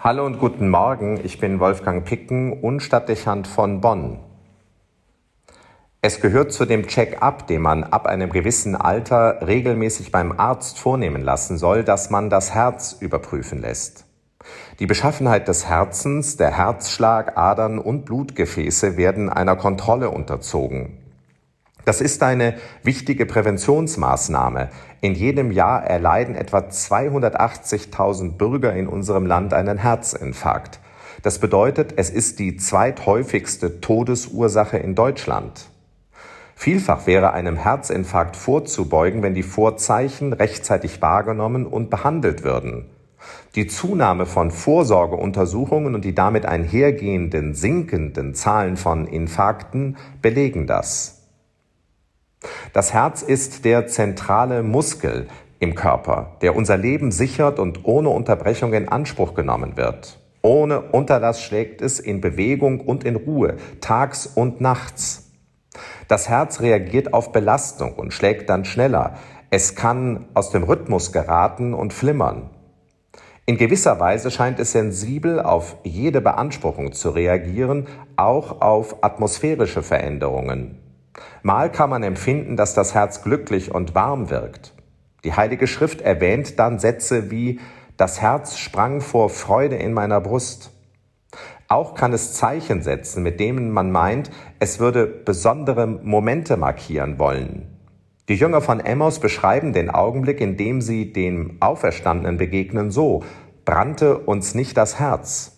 Hallo und guten Morgen, ich bin Wolfgang Picken und Stadtdechant von Bonn. Es gehört zu dem Check-up, den man ab einem gewissen Alter regelmäßig beim Arzt vornehmen lassen soll, dass man das Herz überprüfen lässt. Die Beschaffenheit des Herzens, der Herzschlag, Adern und Blutgefäße werden einer Kontrolle unterzogen. Das ist eine wichtige Präventionsmaßnahme. In jedem Jahr erleiden etwa 280.000 Bürger in unserem Land einen Herzinfarkt. Das bedeutet, es ist die zweithäufigste Todesursache in Deutschland. Vielfach wäre einem Herzinfarkt vorzubeugen, wenn die Vorzeichen rechtzeitig wahrgenommen und behandelt würden. Die Zunahme von Vorsorgeuntersuchungen und die damit einhergehenden sinkenden Zahlen von Infarkten belegen das. Das Herz ist der zentrale Muskel im Körper, der unser Leben sichert und ohne Unterbrechung in Anspruch genommen wird. Ohne Unterlass schlägt es in Bewegung und in Ruhe, tags und nachts. Das Herz reagiert auf Belastung und schlägt dann schneller. Es kann aus dem Rhythmus geraten und flimmern. In gewisser Weise scheint es sensibel auf jede Beanspruchung zu reagieren, auch auf atmosphärische Veränderungen. Mal kann man empfinden, dass das Herz glücklich und warm wirkt. Die Heilige Schrift erwähnt dann Sätze wie Das Herz sprang vor Freude in meiner Brust. Auch kann es Zeichen setzen, mit denen man meint, es würde besondere Momente markieren wollen. Die Jünger von Emmaus beschreiben den Augenblick, in dem sie dem Auferstandenen begegnen, so, brannte uns nicht das Herz.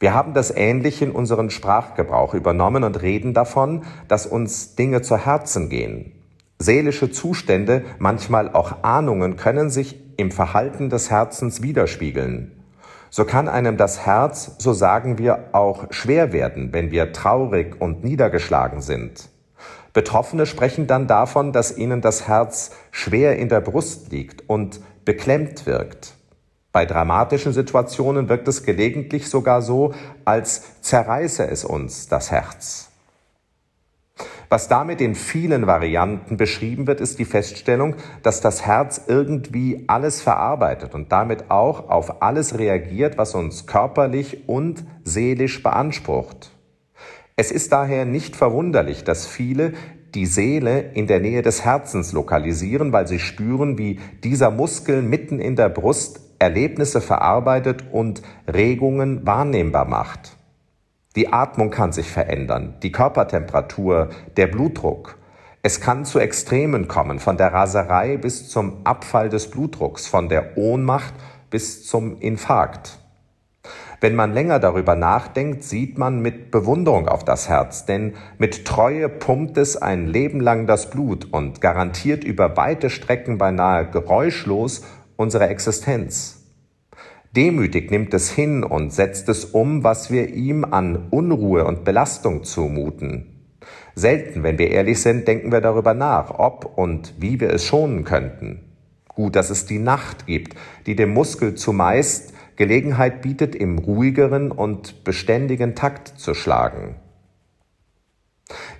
Wir haben das ähnlich in unseren Sprachgebrauch übernommen und reden davon, dass uns Dinge zu Herzen gehen. Seelische Zustände, manchmal auch Ahnungen, können sich im Verhalten des Herzens widerspiegeln. So kann einem das Herz, so sagen wir, auch schwer werden, wenn wir traurig und niedergeschlagen sind. Betroffene sprechen dann davon, dass ihnen das Herz schwer in der Brust liegt und beklemmt wirkt. Bei dramatischen Situationen wirkt es gelegentlich sogar so, als zerreiße es uns das Herz. Was damit in vielen Varianten beschrieben wird, ist die Feststellung, dass das Herz irgendwie alles verarbeitet und damit auch auf alles reagiert, was uns körperlich und seelisch beansprucht. Es ist daher nicht verwunderlich, dass viele die Seele in der Nähe des Herzens lokalisieren, weil sie spüren, wie dieser Muskel mitten in der Brust Erlebnisse verarbeitet und Regungen wahrnehmbar macht. Die Atmung kann sich verändern, die Körpertemperatur, der Blutdruck. Es kann zu Extremen kommen, von der Raserei bis zum Abfall des Blutdrucks, von der Ohnmacht bis zum Infarkt. Wenn man länger darüber nachdenkt, sieht man mit Bewunderung auf das Herz, denn mit Treue pumpt es ein Leben lang das Blut und garantiert über weite Strecken beinahe geräuschlos unsere Existenz. Demütig nimmt es hin und setzt es um, was wir ihm an Unruhe und Belastung zumuten. Selten, wenn wir ehrlich sind, denken wir darüber nach, ob und wie wir es schonen könnten. Gut, dass es die Nacht gibt, die dem Muskel zumeist Gelegenheit bietet, im ruhigeren und beständigen Takt zu schlagen.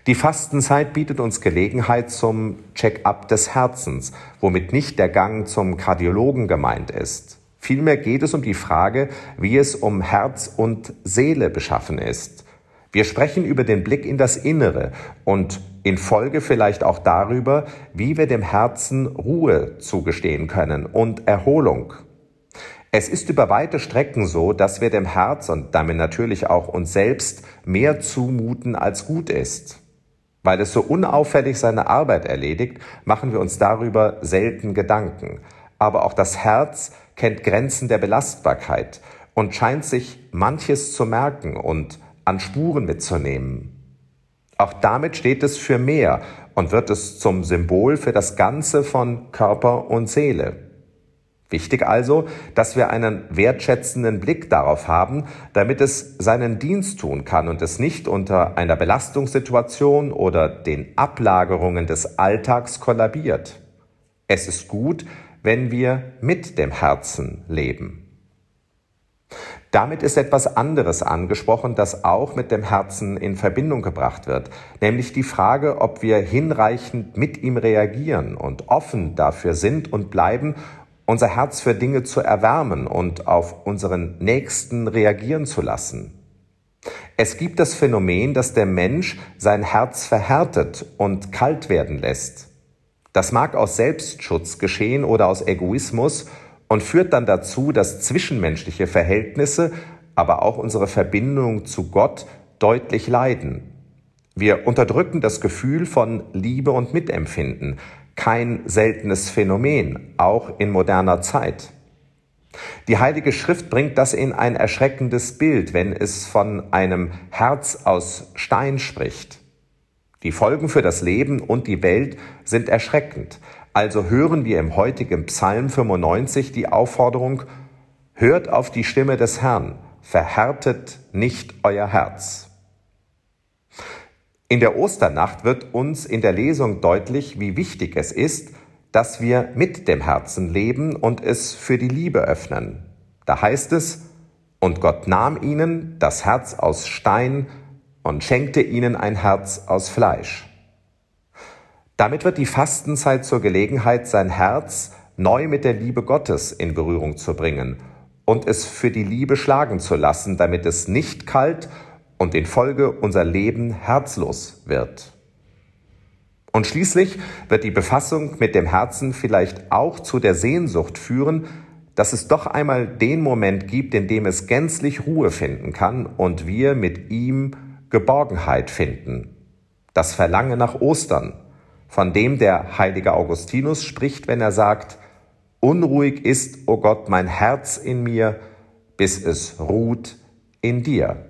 Die Fastenzeit bietet uns Gelegenheit zum Check-up des Herzens, womit nicht der Gang zum Kardiologen gemeint ist. Vielmehr geht es um die Frage, wie es um Herz und Seele beschaffen ist. Wir sprechen über den Blick in das Innere und in Folge vielleicht auch darüber, wie wir dem Herzen Ruhe zugestehen können und Erholung. Es ist über weite Strecken so, dass wir dem Herz und damit natürlich auch uns selbst mehr zumuten, als gut ist. Weil es so unauffällig seine Arbeit erledigt, machen wir uns darüber selten Gedanken. Aber auch das Herz kennt Grenzen der Belastbarkeit und scheint sich manches zu merken und an Spuren mitzunehmen. Auch damit steht es für mehr und wird es zum Symbol für das Ganze von Körper und Seele. Wichtig also, dass wir einen wertschätzenden Blick darauf haben, damit es seinen Dienst tun kann und es nicht unter einer Belastungssituation oder den Ablagerungen des Alltags kollabiert. Es ist gut, wenn wir mit dem Herzen leben. Damit ist etwas anderes angesprochen, das auch mit dem Herzen in Verbindung gebracht wird, nämlich die Frage, ob wir hinreichend mit ihm reagieren und offen dafür sind und bleiben, unser Herz für Dinge zu erwärmen und auf unseren Nächsten reagieren zu lassen. Es gibt das Phänomen, dass der Mensch sein Herz verhärtet und kalt werden lässt. Das mag aus Selbstschutz geschehen oder aus Egoismus und führt dann dazu, dass zwischenmenschliche Verhältnisse, aber auch unsere Verbindung zu Gott deutlich leiden. Wir unterdrücken das Gefühl von Liebe und Mitempfinden, kein seltenes Phänomen, auch in moderner Zeit. Die Heilige Schrift bringt das in ein erschreckendes Bild, wenn es von einem Herz aus Stein spricht. Die Folgen für das Leben und die Welt sind erschreckend. Also hören wir im heutigen Psalm 95 die Aufforderung, hört auf die Stimme des Herrn, verhärtet nicht euer Herz. In der Osternacht wird uns in der Lesung deutlich, wie wichtig es ist, dass wir mit dem Herzen leben und es für die Liebe öffnen. Da heißt es, und Gott nahm ihnen das Herz aus Stein und schenkte ihnen ein Herz aus Fleisch. Damit wird die Fastenzeit zur Gelegenheit, sein Herz neu mit der Liebe Gottes in Berührung zu bringen und es für die Liebe schlagen zu lassen, damit es nicht kalt und in Folge unser Leben herzlos wird. Und schließlich wird die Befassung mit dem Herzen vielleicht auch zu der Sehnsucht führen, dass es doch einmal den Moment gibt, in dem es gänzlich Ruhe finden kann und wir mit ihm Geborgenheit finden. Das Verlangen nach Ostern, von dem der heilige Augustinus spricht, wenn er sagt, Unruhig ist, o oh Gott, mein Herz in mir, bis es ruht in dir.